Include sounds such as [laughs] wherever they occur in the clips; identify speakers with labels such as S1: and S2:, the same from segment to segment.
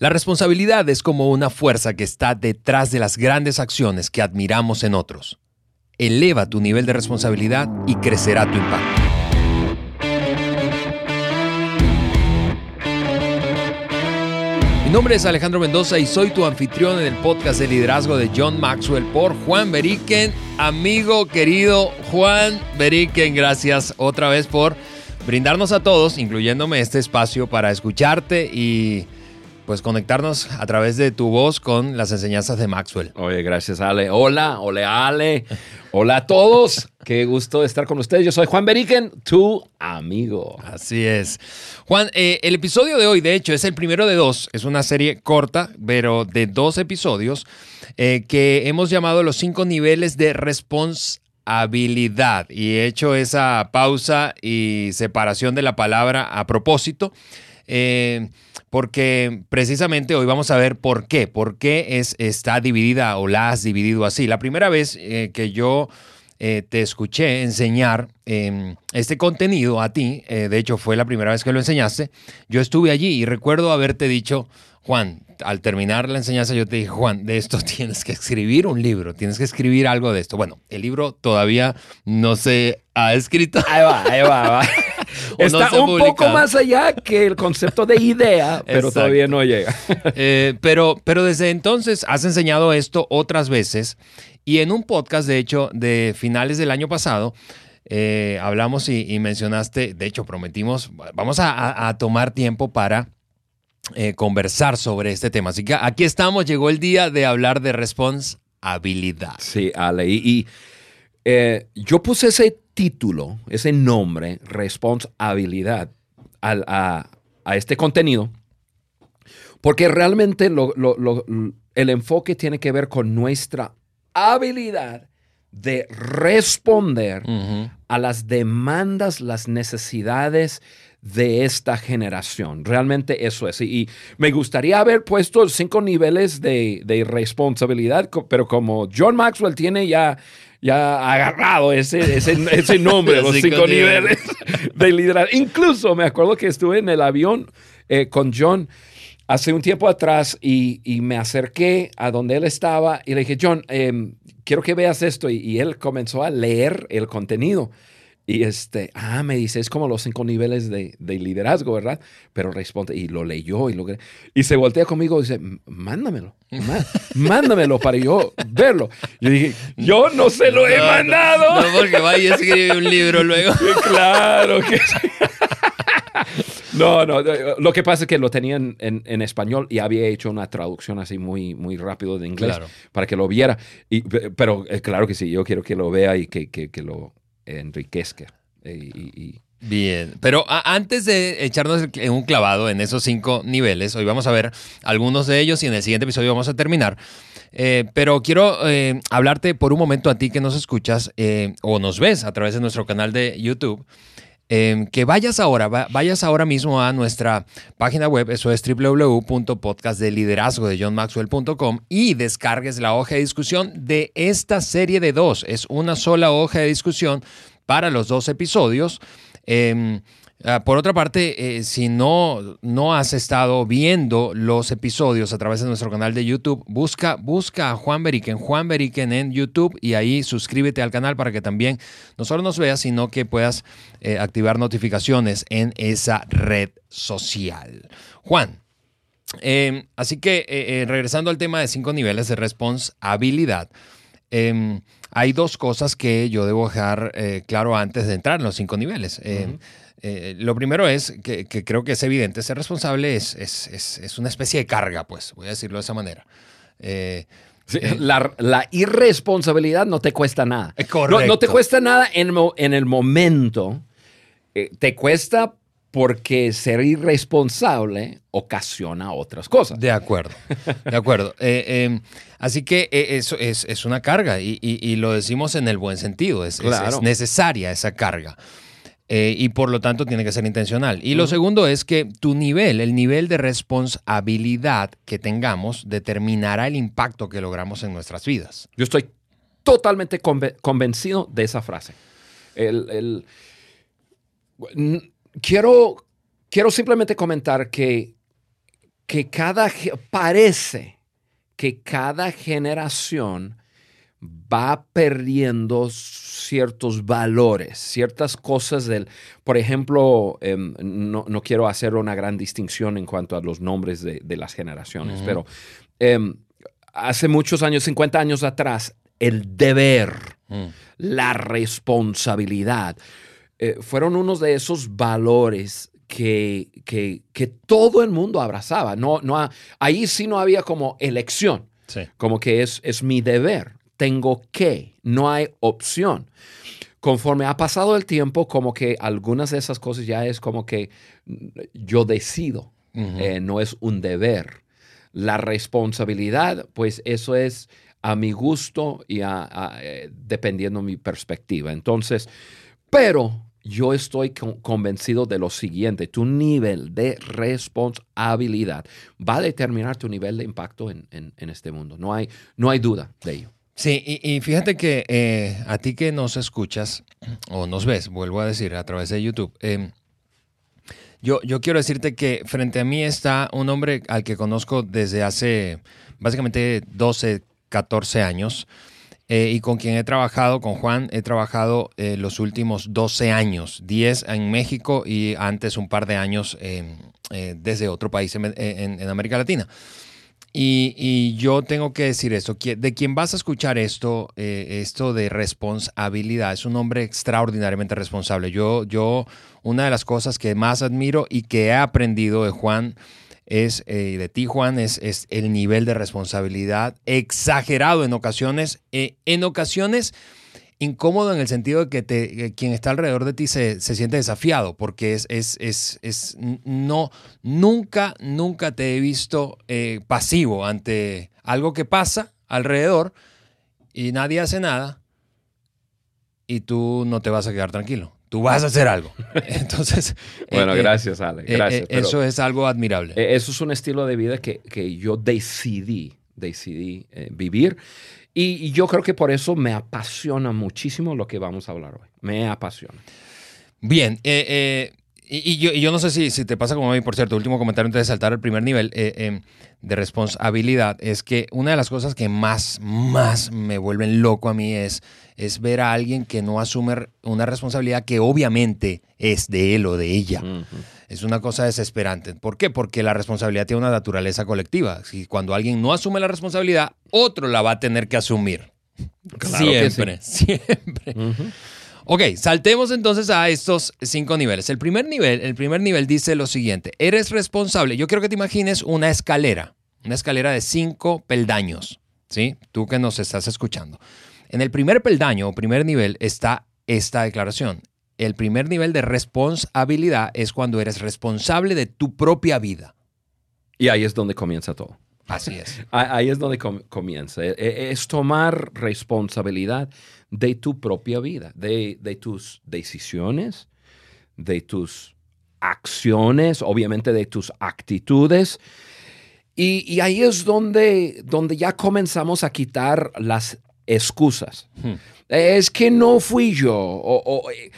S1: La responsabilidad es como una fuerza que está detrás de las grandes acciones que admiramos en otros. Eleva tu nivel de responsabilidad y crecerá tu impacto. Mi nombre es Alejandro Mendoza y soy tu anfitrión en el podcast de liderazgo de John Maxwell por Juan Beriken. Amigo querido Juan Beriken, gracias otra vez por brindarnos a todos, incluyéndome este espacio para escucharte y pues conectarnos a través de tu voz con las enseñanzas de Maxwell.
S2: Oye, gracias Ale. Hola, hola Ale. Hola a todos. Qué gusto estar con ustedes. Yo soy Juan Beriken, tu amigo.
S1: Así es. Juan, eh, el episodio de hoy, de hecho, es el primero de dos. Es una serie corta, pero de dos episodios eh, que hemos llamado los cinco niveles de responsabilidad. Y he hecho esa pausa y separación de la palabra a propósito. Eh, porque precisamente hoy vamos a ver por qué, por qué es, está dividida o la has dividido así. La primera vez eh, que yo eh, te escuché enseñar em, este contenido a ti, de hecho fue la primera vez que lo enseñaste, yo estuve allí y recuerdo haberte dicho, Juan, al terminar la enseñanza yo te dije, Juan, de esto [laughs] tienes que escribir un libro, tienes que escribir algo de esto. Bueno, el libro todavía no se ha escrito.
S2: Ahí va, ahí va, va. [laughs] Está un poco más allá que el concepto de idea, pero todavía no llega. [laughs]
S1: Eh, pero, pero desde entonces has enseñado esto otras veces y en un podcast, de hecho, de finales del año pasado, eh, hablamos y, mencionaste, de hecho, prometimos, vamos a, tomar tiempo para eh, conversar sobre este tema. Así que aquí estamos, llegó el día de hablar de responsabilidad.
S2: Sí, Ale, y, yo puse ese título, ese nombre, responsabilidad, a, este contenido, porque realmente el enfoque tiene que ver con nuestra habilidad de responder a las demandas, las necesidades de esta generación. Realmente eso es. Y, me gustaría haber puesto cinco niveles de, de responsabilidad, pero como John Maxwell tiene ya ya agarrado ese, ese, [laughs] nombre, los cinco, niveles de liderazgo. Incluso me acuerdo que estuve en el avión eh, con John hace un tiempo atrás y, me acerqué a donde él estaba y le dije, John, em, quiero que veas esto. y, él comenzó a leer el contenido. Y este, ah, me dice, es como los cinco niveles de, liderazgo, ¿verdad? Pero responde, y lo leyó y lo Y se voltea conmigo y dice, mándamelo, [laughs] mándamelo para yo verlo. Yo dije, yo no se lo he mandado.
S1: No, porque vaya y escribe un libro luego. [laughs]
S2: claro que [laughs] No, no, lo que pasa es que lo tenían en, español y había hecho una traducción así muy, muy rápido de inglés para que lo viera. Y, pero eh, claro que sí, yo quiero que lo vea y que, que, que lo, enriquezca. Y,
S1: Bien, pero antes de echarnos un clavado en esos cinco niveles, hoy vamos a ver algunos de ellos y en el siguiente episodio vamos a terminar. Eh, pero quiero eh, hablarte por un momento a ti que nos escuchas eh, o nos ves a través de nuestro canal de YouTube. Em, que vayas ahora, vayas ahora mismo a nuestra página web, eso es www.podcastdeliderazgo de y descargues la hoja de discusión de esta serie de dos. Es una sola hoja de discusión para los dos episodios. Em, por otra parte, eh, si no, no has estado viendo los episodios a través de nuestro canal de YouTube, busca, busca a Juan Beriken, Juan Beriken en YouTube y ahí suscríbete al canal para que también no solo nos veas, sino que puedas eh, activar notificaciones en esa red social. Juan, em, así que eh, regresando al tema de cinco niveles de responsabilidad. Em, hay dos cosas que yo debo dejar claro antes de entrar en los cinco niveles. Em, eh, lo primero es que, creo que es evidente, ser responsable es, es, una especie de carga, pues, voy a decirlo de esa manera.
S2: Eh, eh, la, irresponsabilidad no te cuesta nada.
S1: Correcto.
S2: No, te cuesta nada en, en el momento, te cuesta porque ser irresponsable ocasiona otras cosas.
S1: De acuerdo, de acuerdo. [laughs] Así que eso es, una carga y, lo decimos en el buen sentido, es, es necesaria esa carga. Eh, y por lo tanto tiene que ser intencional. Y lo segundo es que tu nivel, el nivel de responsabilidad que tengamos, determinará el impacto que logramos en nuestras vidas.
S2: Yo estoy totalmente convencido de esa frase. quiero, quiero simplemente comentar que que cada, parece que cada generación va perdiendo ciertos valores, ciertas cosas del, por ejemplo, em, no, quiero hacer una gran distinción en cuanto a los nombres de, las generaciones, pero em, hace muchos años, 50 años atrás, el deber, mm. la responsabilidad, eh, fueron unos de esos valores que, que, todo el mundo abrazaba. No, no, ahí sí no había como elección, como que es, es mi deber tengo que, no hay opción. Conforme ha pasado el tiempo, como que algunas de esas cosas ya es como que yo decido, eh, no es un deber. La responsabilidad, pues eso es a mi gusto y a, eh, dependiendo mi perspectiva. Entonces, pero yo estoy convencido de lo siguiente, tu nivel de responsabilidad va a determinar tu nivel de impacto en, este mundo. No hay, no hay duda de ello.
S1: Sí, y, fíjate que eh, a ti que nos escuchas [clears throat] o nos ves, vuelvo a decir, a través de YouTube, em, yo, yo quiero decirte que frente a mí está un hombre al que conozco desde hace básicamente 12, 14 años. Eh, y con quien he trabajado, con Juan, he trabajado eh, los últimos 12 años, 10 en México y antes un par de años em, desde otro país en América Latina. Y, yo tengo que decir esto, de quien vas a escuchar esto, eh, esto de responsabilidad, es un hombre extraordinariamente responsable. Yo, yo, una de las cosas que más admiro y que he aprendido de Juan es, eh, de ti Juan, es, es, el nivel de responsabilidad exagerado en ocasiones, eh, en ocasiones incómodo en el sentido de que te, quien está alrededor de ti se, siente desafiado, porque es, es, es, es, no, nunca, nunca te he visto eh, pasivo ante algo que pasa alrededor y nadie hace nada y tú no te vas a quedar tranquilo. Tú vas a hacer algo. [laughs] [laughs] Entonces.
S2: bueno, eh, gracias, Ale.
S1: Eh, gracias. eso es algo admirable.
S2: Eso es un estilo de vida que, que yo decidí, decidí vivir. Y, yo creo que por eso me apasiona muchísimo lo que vamos a hablar hoy. Me apasiona.
S1: Bien, eh, eh, y, yo, no sé si, si, te pasa como a mí, por cierto, último comentario antes de saltar al primer nivel eh, em, de responsabilidad, es que una de las cosas que más, más me vuelven loco a mí es, es ver a alguien que no asume una responsabilidad que obviamente es de él o de ella. Es una cosa desesperante. ¿Por qué? Porque la responsabilidad tiene una naturaleza colectiva. Si cuando alguien no asume la responsabilidad, otro la va a tener que asumir. siempre, [laughs] siempre. Ok, saltemos entonces a estos cinco niveles. El primer nivel, el primer nivel dice lo siguiente: eres responsable. Yo quiero que te imagines una escalera, una escalera de cinco peldaños. ¿Sí? Tú que nos estás escuchando. En el primer peldaño o primer nivel está esta declaración. El primer nivel de responsabilidad es cuando eres responsable de tu propia vida.
S2: Y ahí es donde comienza todo.
S1: Así es. [laughs]
S2: Ahí es donde comienza. E, e, es tomar responsabilidad de tu propia vida, de, tus decisiones, de tus acciones, obviamente de tus actitudes. Y, ahí es donde, donde ya comenzamos a quitar las excusas. Hmm. Es que no fui yo. O, eh,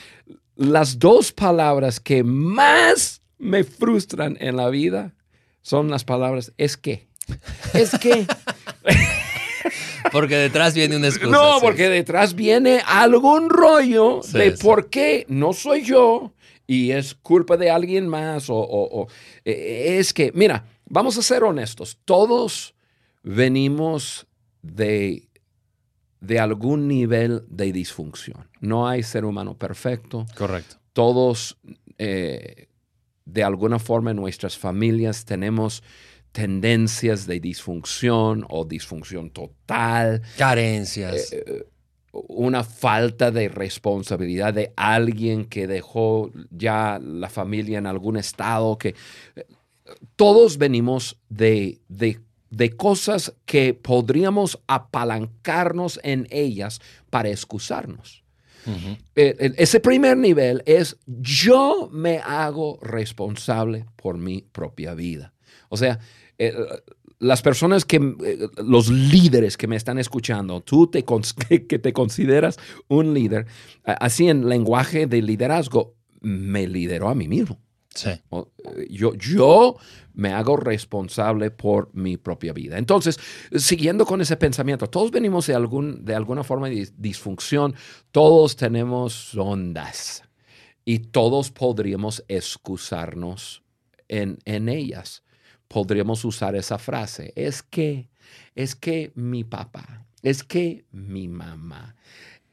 S2: las dos palabras que más me frustran en la vida son las palabras es que. Es que. [laughs]
S1: Porque detrás viene una excusa.
S2: No, porque detrás viene algún rollo de por qué no soy yo y es culpa de alguien más o, eh, es que, mira, vamos a ser honestos, todos venimos de, de algún nivel de disfunción. No hay ser humano perfecto.
S1: Correcto.
S2: Todos, eh, de alguna forma, en nuestras familias tenemos tendencias de disfunción o disfunción total.
S1: Carencias.
S2: Eh, eh, una falta de responsabilidad de alguien que dejó ya la familia en algún estado, que eh, todos venimos de, de, de cosas que podríamos apalancarnos en ellas para excusarnos. ese primer nivel es yo me hago responsable por mi propia vida. O sea, eh, las personas que, eh, los líderes que me están escuchando, tú te, [laughs] que te consideras un líder, así en lenguaje de liderazgo, me lideró a mí mismo.
S1: Sí.
S2: Yo, yo me hago responsable por mi propia vida. Entonces, siguiendo con ese pensamiento, todos venimos de, algún, de alguna forma de disfunción, todos tenemos ondas y todos podríamos excusarnos en, en ellas. Podríamos usar esa frase, es que, es que mi papá, es que mi mamá,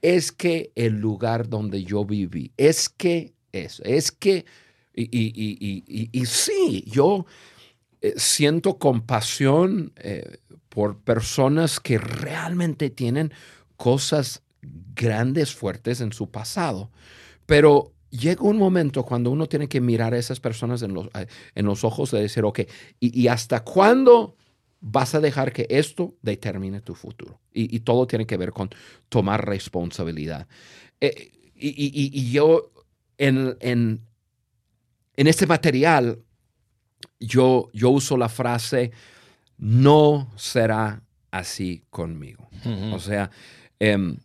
S2: es que el lugar donde yo viví, es que eso, es que y, sí, yo eh, siento compasión eh, por personas que realmente tienen cosas grandes, fuertes en su pasado, pero llega un momento cuando uno tiene que mirar a esas personas en los, eh, en los ojos y decir, ok, ¿y, hasta cuándo vas a dejar que esto determine tu futuro? Y, todo tiene que ver con tomar responsabilidad. y, yo en, en, en este material, yo, yo uso la frase, no será así conmigo. O sea, em,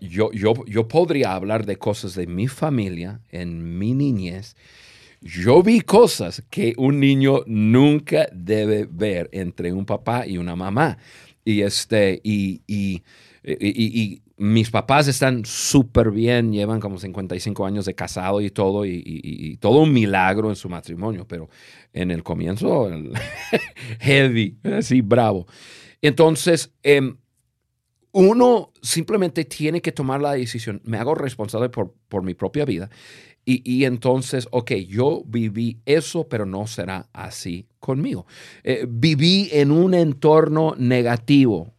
S2: yo, yo, yo podría hablar de cosas de mi familia, en mi niñez. Yo vi cosas que un niño nunca debe ver entre un papá y una mamá. Y, este, y, y, y mis papás están súper bien, llevan como 55 años de casado y todo, y, todo un milagro en su matrimonio, pero en el comienzo, [laughs] heavy, así bravo. Entonces, em, uno simplemente tiene que tomar la decisión, me hago responsable por, por mi propia vida, y, entonces, ok, yo viví eso, pero no será así conmigo. Eh, viví en un entorno negativo,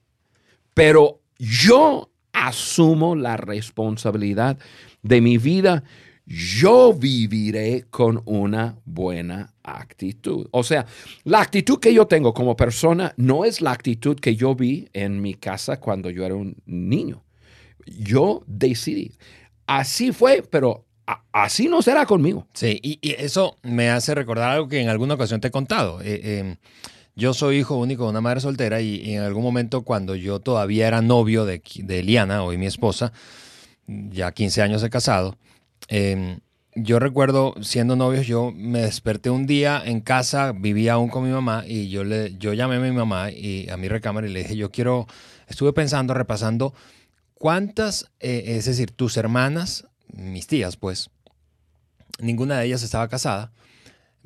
S2: pero yo asumo la responsabilidad de mi vida, yo viviré con una buena actitud. O sea, la actitud que yo tengo como persona no es la actitud que yo vi en mi casa cuando yo era un niño. Yo decidí. Así fue, pero así no será conmigo.
S1: Sí, y, eso me hace recordar algo que en alguna ocasión te he contado. Eh, em, yo soy hijo único de una madre soltera y, en algún momento cuando yo todavía era novio de, de Eliana, hoy mi esposa, ya 15 años de casado, em, yo recuerdo siendo novios, yo me desperté un día en casa, vivía aún con mi mamá y yo, le, yo llamé a mi mamá y a mi recámara y le dije, yo quiero, estuve pensando, repasando, ¿cuántas, eh, es decir, tus hermanas, mis tías pues, ninguna de ellas estaba casada?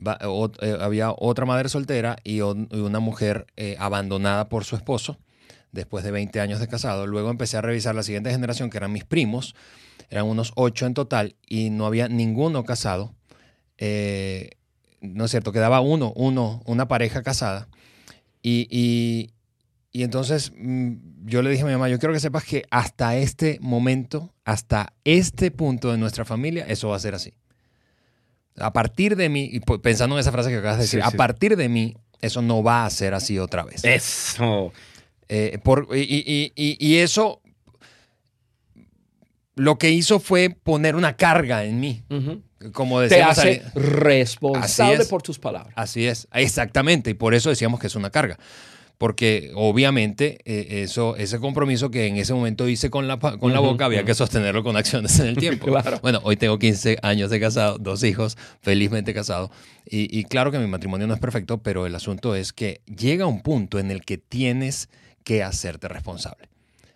S1: Eh, había otra madre soltera y, una mujer eh, abandonada por su esposo después de 20 años de casado. Luego empecé a revisar la siguiente generación, que eran mis primos, eran unos ocho en total y no había ninguno casado. Eh, no es cierto, quedaba uno, uno, una pareja casada. Y, y entonces mm, yo le dije a mi mamá, yo quiero que sepas que hasta este momento, hasta este punto de nuestra familia, eso va a ser así. A partir de mí, pensando en esa frase que acabas de decir, a partir de mí, eso no va a ser así otra vez.
S2: Eso.
S1: Eh, por, y, eso lo que hizo fue poner una carga en mí. Como decíamos,
S2: Te hace responsable por tus palabras.
S1: Así es, exactamente. Y por eso decíamos que es una carga porque obviamente eh, eso, ese compromiso que en ese momento hice con la, con la boca había que sostenerlo con acciones en el [laughs] tiempo. Bueno, hoy tengo 15 años de casado, dos hijos, felizmente casado, y, claro que mi matrimonio no es perfecto, pero el asunto es que llega un punto en el que tienes que hacerte responsable.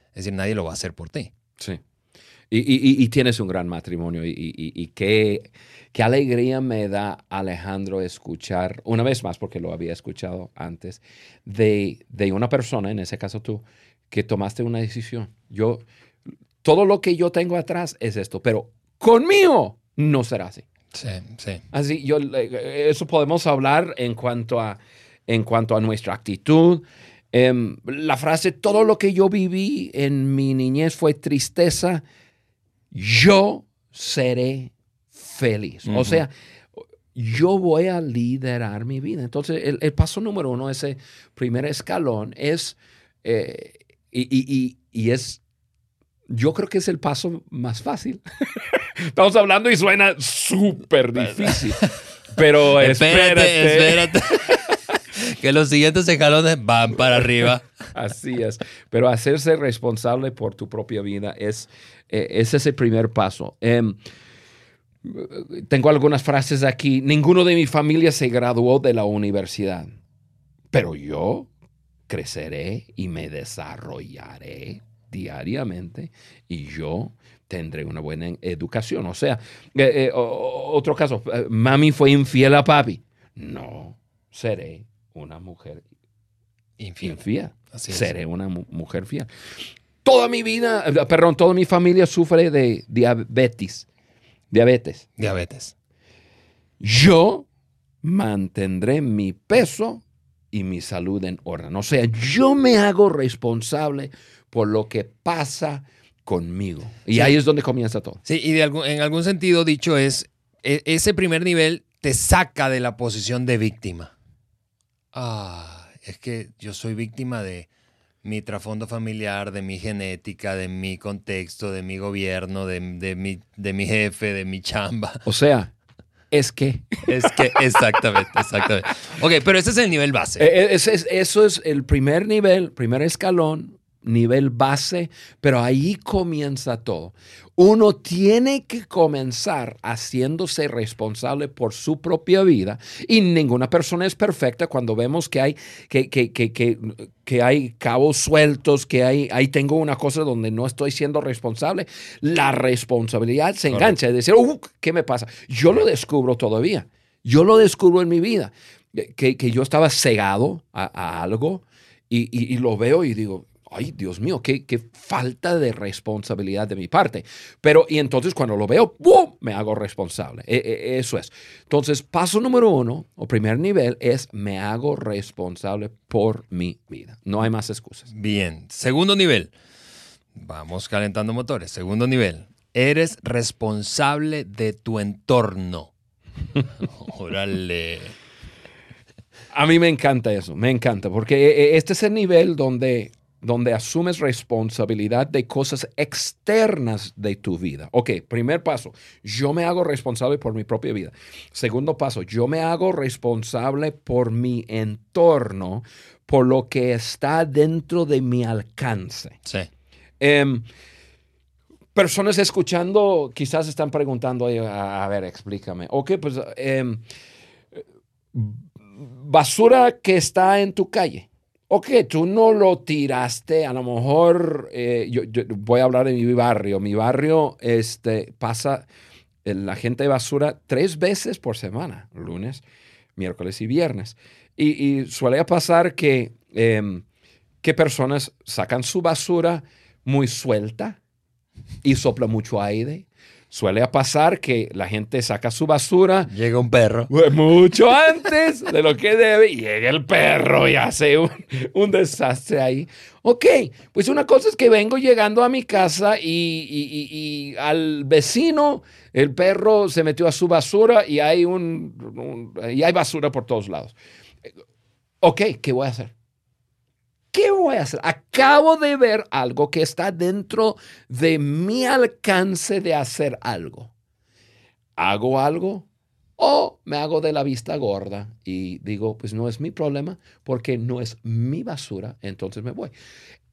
S1: Es decir, nadie lo va a hacer por ti.
S2: Sí. Y, tienes un gran matrimonio y, qué, qué, alegría me da Alejandro escuchar, una vez más, porque lo había escuchado antes, de, una persona, en ese caso tú, que tomaste una decisión. Yo, todo lo que yo tengo atrás es esto, pero conmigo no será así.
S1: Sí, sí.
S2: Así, yo, eso podemos hablar en cuanto a, en cuanto a nuestra actitud. Em, la frase, todo lo que yo viví en mi niñez fue tristeza yo seré feliz. O sea, yo voy a liderar mi vida. Entonces, el, paso número uno, ese primer escalón, es, eh, y, es, yo creo que es el paso más fácil. [laughs] Estamos hablando y suena súper difícil. Pero [laughs] espérate, espérate.
S1: Que los siguientes escalones van para arriba. [laughs]
S2: Así es. Pero hacerse responsable por tu propia vida es, eh, ese es el primer paso. Em, tengo algunas frases aquí. Ninguno de mi familia se graduó de la universidad, pero yo creceré y me desarrollaré diariamente y yo tendré una buena educación. O sea, eh, eh, otro caso, eh, mami fue infiel a papi. No, seré una mujer infiel. seré una mujer fiel. Toda mi vida, perdón, toda mi familia sufre de diabetes. Diabetes.
S1: Diabetes.
S2: Yo mantendré mi peso y mi salud en orden. O sea, yo me hago responsable por lo que pasa conmigo. Y ahí es donde comienza todo.
S1: Sí, y de en algún sentido dicho es, e, ese primer nivel te saca de la posición de víctima. Ah, es que yo soy víctima de mi trasfondo familiar, de mi genética, de mi contexto, de mi gobierno, de, mi, de mi jefe, de mi chamba.
S2: O sea, es que.
S1: Es que, exactamente, exactamente. Ok, pero ese es el nivel base.
S2: E, e, eso es el primer nivel, primer escalón nivel base, pero ahí comienza todo. Uno tiene que comenzar haciéndose responsable por su propia vida y ninguna persona es perfecta cuando vemos que hay, que, que, que, que hay cabos sueltos, que hay, ahí tengo una cosa donde no estoy siendo responsable. La responsabilidad se engancha, es decir, uh, ¿qué me pasa? Yo lo descubro todavía, yo lo descubro en mi vida, que, yo estaba cegado a, algo y, y lo veo y digo, ay, Dios mío, qué, falta de responsabilidad de mi parte. Pero, y entonces cuando lo veo, ¡bum! me hago responsable. E, e, eso es. Entonces, paso número uno, o primer nivel, es me hago responsable por mi vida. No hay más excusas.
S1: Bien. Segundo nivel. Vamos calentando motores. Segundo nivel. Eres responsable de tu entorno. [laughs] Órale.
S2: A mí me encanta eso, me encanta, porque e, este es el nivel donde donde asumes responsabilidad de cosas externas de tu vida. Ok, primer paso, yo me hago responsable por mi propia vida. Segundo paso, yo me hago responsable por mi entorno, por lo que está dentro de mi alcance.
S1: Sí.
S2: Em, personas escuchando quizás están preguntando, a, ver, explícame. Ok, pues em, basura que está en tu calle ok, tú no lo tiraste, a lo mejor, eh, yo, voy a hablar de mi barrio, mi barrio este, pasa la gente de basura tres veces por semana, lunes, miércoles y viernes. Y, suele pasar que, em, que personas sacan su basura muy suelta y sopla mucho aire Suele pasar que la gente saca su basura.
S1: Llega un perro.
S2: Mucho antes de lo que debe. Y llega el perro y hace un, desastre ahí. Ok, pues una cosa es que vengo llegando a mi casa y, al vecino, el perro se metió a su basura y hay, un, y hay basura por todos lados. Ok, ¿qué voy a hacer? ¿Qué voy a hacer? Acabo de ver algo que está dentro de mi alcance de hacer algo. ¿Hago algo? O me hago de la vista gorda y digo, pues no es mi problema porque no es mi basura, entonces me voy.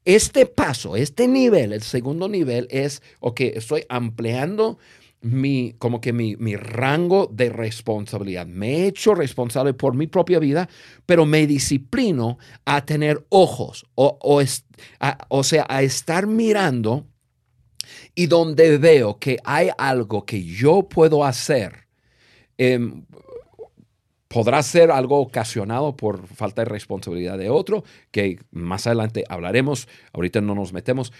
S2: Este paso, este nivel, el segundo nivel es, ok, estoy ampliando mi, como que mi, rango de responsabilidad. Me he hecho responsable por mi propia vida, pero me disciplino a tener ojos, o, o, sea, a estar mirando y donde veo que hay algo que yo puedo hacer, em, podrá ser algo ocasionado por falta de responsabilidad de otro, que más adelante hablaremos, ahorita no nos metemos,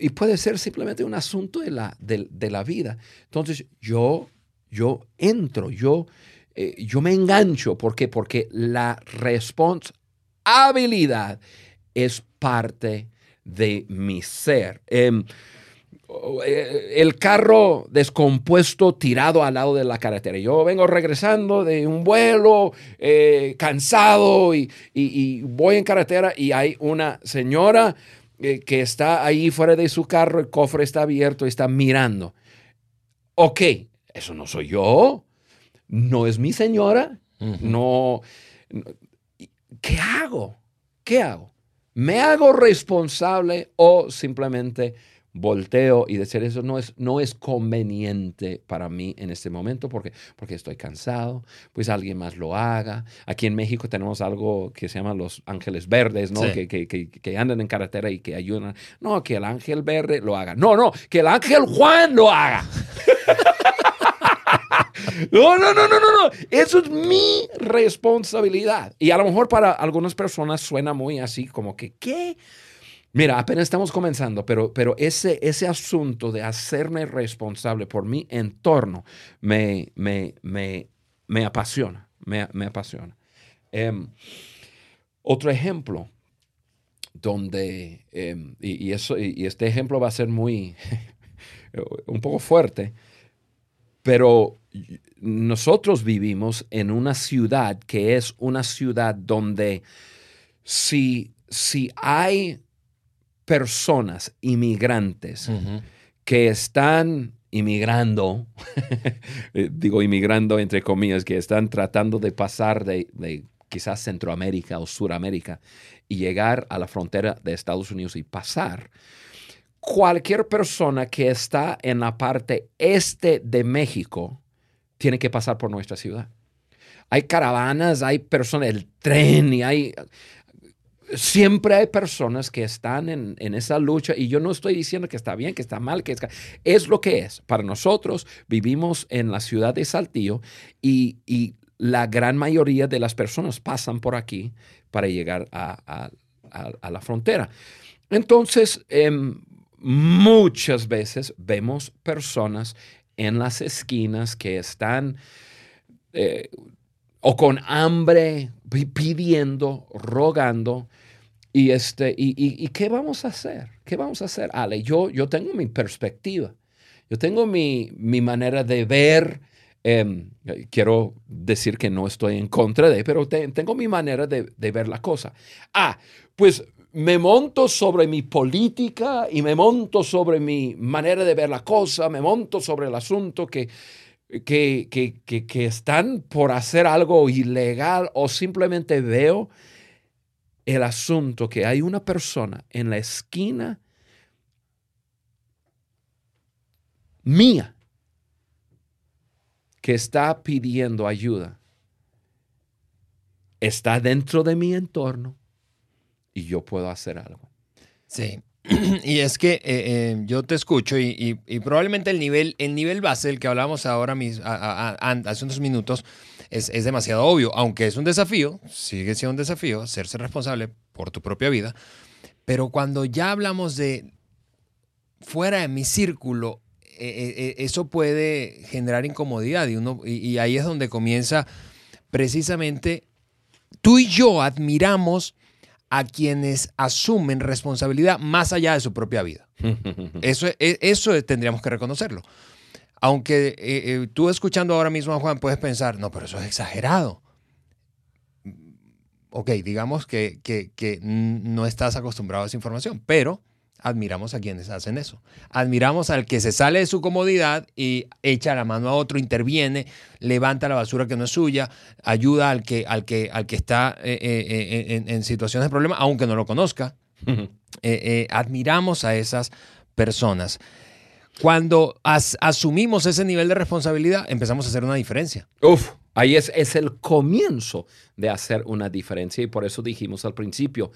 S2: y puede ser simplemente un asunto de la, de, la vida. Entonces yo, yo entro, yo, eh, yo me engancho, ¿por qué? Porque la responsabilidad es parte de mi ser. Em, el carro descompuesto tirado al lado de la carretera. Yo vengo regresando de un vuelo eh, cansado y, voy en carretera y hay una señora eh, que está ahí fuera de su carro, el cofre está abierto y está mirando. Ok, eso no soy yo, no es mi señora, no, ¿Qué hago? ¿Qué hago? ¿Me hago responsable o simplemente volteo y decir eso no es, no es conveniente para mí en este momento porque, porque estoy cansado, pues alguien más lo haga. Aquí en México tenemos algo que se llama los ángeles verdes, ¿no? Que, que, que, andan en carretera y que ayudan. No, que el ángel verde lo haga. No, no, que el ángel Juan lo haga. [laughs] No, no, no, no, no, no. Eso es mi responsabilidad. Y a lo mejor para algunas personas suena muy así como que, ¿qué? Mira, apenas estamos comenzando, pero, pero ese, ese asunto de hacerme responsable por mi entorno me, me, me, me apasiona, me, apasiona. Em, otro ejemplo donde, em, y, eso, y, este ejemplo va a ser muy, [laughs] un poco fuerte, pero nosotros vivimos en una ciudad que es una ciudad donde si, si hay personas inmigrantes que están inmigrando, [laughs] eh, digo inmigrando entre comillas, que están tratando de pasar de, de, quizás Centroamérica o Suramérica y llegar a la frontera de Estados Unidos y pasar. Cualquier persona que está en la parte este de México tiene que pasar por nuestra ciudad. Hay caravanas, hay personas, el tren y hay siempre hay personas que están en, esa lucha y yo no estoy diciendo que está bien, que está mal, que es, es lo que es. Para nosotros vivimos en la ciudad de Saltillo y, la gran mayoría de las personas pasan por aquí para llegar a, la frontera. Entonces, em, muchas veces vemos personas en las esquinas que están eh, o con hambre, pidiendo, rogando, y, este, y, qué vamos a hacer? ¿Qué vamos a hacer? Ale, yo, yo tengo mi perspectiva. Yo tengo mi, manera de ver. Em, quiero decir que no estoy en contra de, pero tengo mi manera de, ver la cosa. Ah, pues me monto sobre mi política y me monto sobre mi manera de ver la cosa, me monto sobre el asunto que, que, que, que están por hacer algo ilegal o simplemente veo el asunto que hay una persona en la esquina mía que está pidiendo ayuda. Está dentro de mi entorno y yo puedo hacer algo.
S1: Sí. [clears throat] Y es que eh, eh, yo te escucho y, probablemente el nivel, el nivel base del que hablamos ahora mismo, hace unos minutos, es, demasiado obvio, aunque es un desafío, sigue siendo un desafío, hacerse responsable por tu propia vida, pero cuando ya hablamos de fuera de mi círculo, e, e, e, eso puede generar incomodidad y, uno, y ahí es donde comienza precisamente, tú y yo admiramos a quienes asumen responsabilidad más allá de su propia vida. [laughs] Eso, eso tendríamos que reconocerlo. Aunque eh, eh, tú escuchando ahora mismo a Juan puedes pensar, no, pero eso es exagerado. Ok, digamos que, que, no estás acostumbrado a esa información, pero admiramos a quienes hacen eso. Admiramos al que se sale de su comodidad y echa la mano a otro, interviene, levanta la basura que no es suya, ayuda al que, al que, al que está eh, en, en, situaciones de problema, aunque no lo conozca. admiramos a esas personas. Cuando asumimos ese nivel de responsabilidad, empezamos a hacer una diferencia.
S2: Uf, ahí es, es el comienzo de hacer una diferencia y por eso dijimos al principio,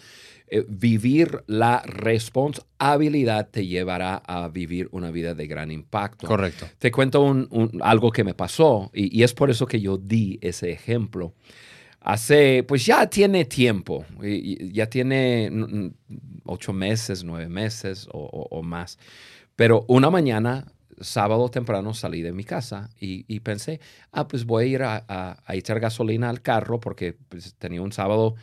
S2: eh, vivir la responsabilidad te llevará a vivir una vida de gran impacto.
S1: Correcto.
S2: Te cuento un, algo que me pasó y, es por eso que yo di ese ejemplo. Hace, pues ya tiene tiempo, ya tiene ocho meses, nueve meses o más. Pero una mañana, sábado temprano, salí de mi casa y, pensé, ah, pues voy a ir a, echar gasolina al carro porque pues, tenía un sábado,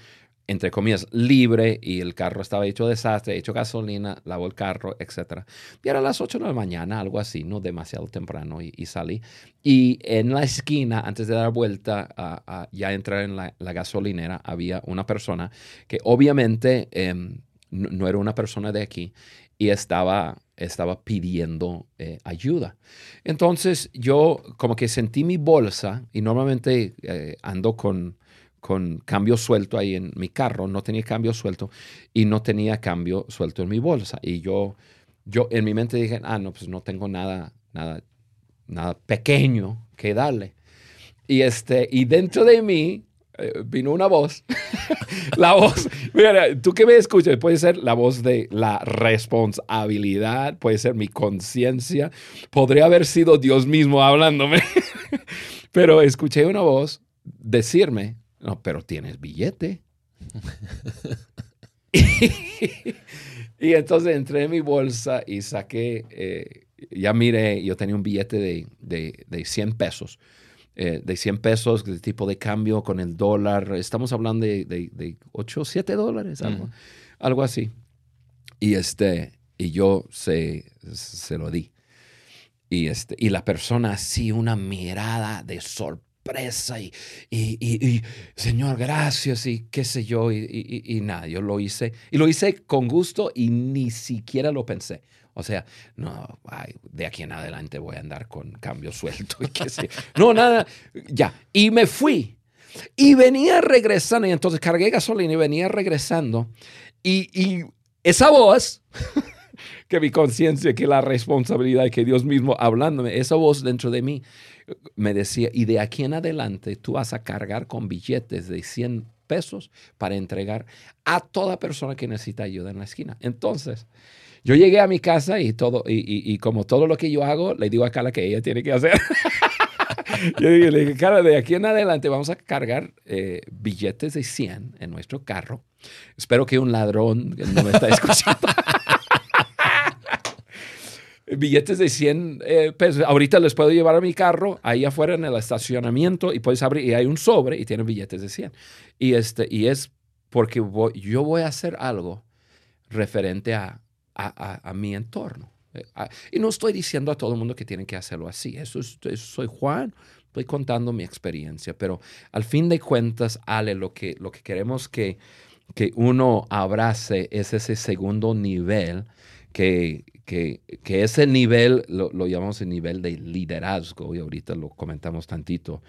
S2: entre comillas, libre y el carro estaba hecho desastre, hecho gasolina, lavo el carro, etc. Y era las 8 de la mañana, algo así, no demasiado temprano, y, salí. Y en la esquina, antes de dar vuelta a, ya entrar en la, gasolinera, había una persona que obviamente em, no, era una persona de aquí y estaba estaba pidiendo eh, ayuda. Entonces yo como que sentí mi bolsa y normalmente eh, ando con, con cambio suelto ahí en mi carro, no tenía cambio suelto y no tenía cambio suelto en mi bolsa. Y yo yo en mi mente dije, ah, no, pues no tengo nada, nada, nada pequeño que darle. Y, este, y dentro de mí eh, vino una voz. [laughs] la voz, mira, tú que me escuchas, puede ser la voz de la responsabilidad, puede ser mi conciencia, podría haber sido Dios mismo hablándome, [laughs] pero escuché una voz decirme, no, pero tienes billete. [laughs] y, entonces entré en mi bolsa y saqué, eh, ya miré, yo tenía un billete de, de, de 100 pesos eh, de 100 pesos de tipo de cambio con el dólar. Estamos hablando de, de, 8, 7 dólares, algo, algo, así. Y, este, y yo se, se lo di. Y, este, y la persona así, una mirada de sorpresa y, y, y, Señor, gracias y qué sé yo, y, nada, yo lo hice. Y lo hice con gusto y ni siquiera lo pensé. O sea, no, de aquí en adelante voy a andar con cambio suelto y qué sé. No, nada, ya. Y me fui. Y venía regresando, y entonces cargué gasolina y venía regresando. Y, y esa voz, que mi conciencia, que la responsabilidad, que Dios mismo hablándome, esa voz dentro de mí me decía, y de aquí en adelante tú vas a cargar con billetes de 100 pesos para entregar a toda persona que necesita ayuda en la esquina. Entonces, yo llegué a mi casa y todo, y, como todo lo que yo hago, le digo a Carla que ella tiene que hacer. [laughs] yo le dije, Carla, de aquí en adelante vamos a cargar eh, billetes de 100 en nuestro carro. Espero que un ladrón no me está escuchando. [laughs] billetes de 100 eh, pesos. Ahorita les puedo llevar a mi carro ahí afuera en el estacionamiento y puedes abrir y hay un sobre y tiene billetes de 100. Y, este, y es porque yo voy a hacer algo referente a a, mi entorno. Eh, y no estoy diciendo a todo el mundo que tienen que hacerlo así. Eso, soy Juan, estoy contando mi experiencia. Pero al fin de cuentas, Ale, lo que, lo que queremos que, que uno abrace es ese segundo nivel que, que, ese nivel, lo, llamamos el nivel de liderazgo, y ahorita lo comentamos tantito.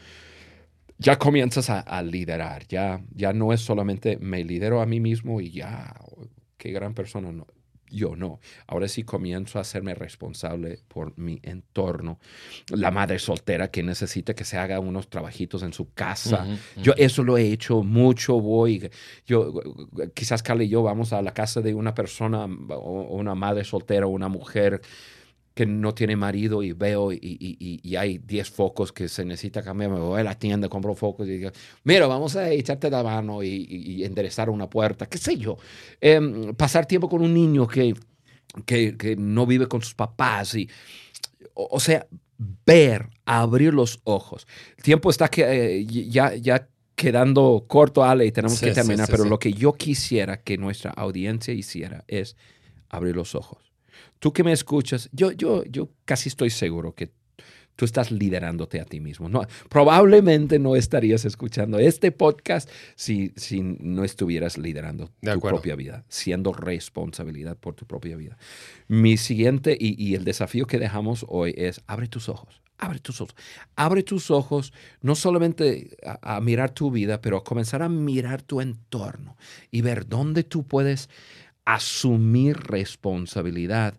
S2: Ya comienzas a, liderar, ya, ya no es solamente me lidero a mí mismo y ya, qué gran persona. No yo no. Ahora sí comienzo a hacerme responsable por mi entorno. La madre soltera que necesita que se haga unos trabajitos en su casa. Yo eso lo he hecho mucho. Voy, yo, quizás Carla y yo vamos a la casa de una persona, o una madre soltera, o una mujer que no tiene marido y veo y, hay 10 focos que se necesita cambiar, me voy a la tienda, compro focos y digo, mira, vamos a echarte la mano y, enderezar una puerta, qué sé yo. Em, pasar tiempo con un niño que, que, no vive con sus papás y, o, sea, ver, abrir los ojos. El tiempo está que, eh, ya, ya quedando corto, Ale, y tenemos que terminar, pero lo que yo quisiera que nuestra audiencia hiciera es abrir los ojos tú que me escuchas, yo, yo, yo casi estoy seguro que tú estás liderándote a ti mismo. No, probablemente no estarías escuchando este podcast si, si no estuvieras liderando tu propia vida, siendo responsabilidad por tu propia vida. Mi siguiente y, el desafío que dejamos hoy es abre tus ojos. Abre tus ojos. Abre tus ojos no solamente a, a mirar tu vida, pero a comenzar a mirar tu entorno y ver dónde tú puedes asumir responsabilidad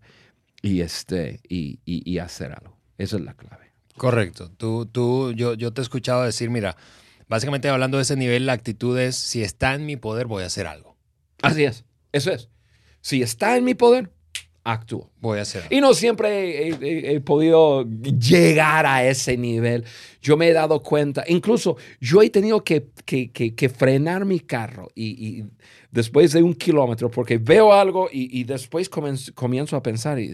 S2: y, este, y, y, hacer algo. Esa es la clave.
S1: Correcto. Tú, tú, yo, yo te he escuchado decir, mira, básicamente hablando de ese nivel, la actitud es, si está en mi poder, voy a hacer algo.
S2: Así es. Eso es. Si está en mi poder, actúo.
S1: Voy a hacer.
S2: Y no siempre he, podido llegar a ese nivel. Yo me he dado cuenta, incluso yo he tenido que, que, que, frenar mi carro y, y, después de un kilómetro porque veo algo y, y después comienzo, a pensar y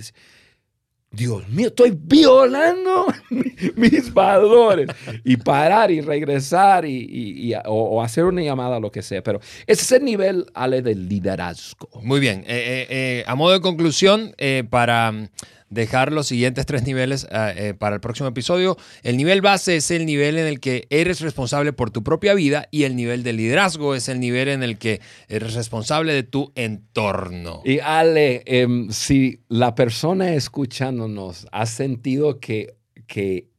S2: Dios mío, estoy violando [laughs] mis valores. Y parar y regresar y, o, hacer una llamada, lo que sea. Pero ese es el nivel, Ale, del liderazgo.
S1: Muy bien. Eh, eh, eh, a modo de conclusión, para dejar los siguientes tres niveles ah, eh, para el próximo episodio. El nivel base es el nivel en el que eres responsable por tu propia vida y el nivel de liderazgo es el nivel en el que eres responsable de tu entorno.
S2: Y Ale, em, si la persona escuchándonos ha sentido que, que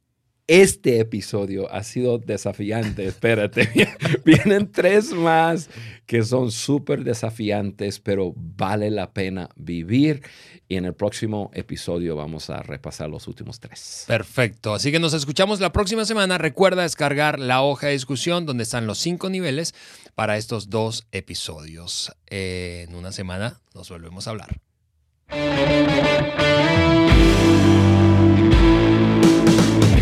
S2: este episodio ha sido desafiante. [laughs] Espérate, [laughs] vienen tres más que son súper desafiantes, pero vale la pena vivir. Y en el próximo episodio vamos a repasar los últimos tres.
S1: Perfecto. Así que nos escuchamos la próxima semana. Recuerda descargar la hoja de discusión donde están los cinco niveles para estos dos episodios. en una semana nos volvemos a hablar.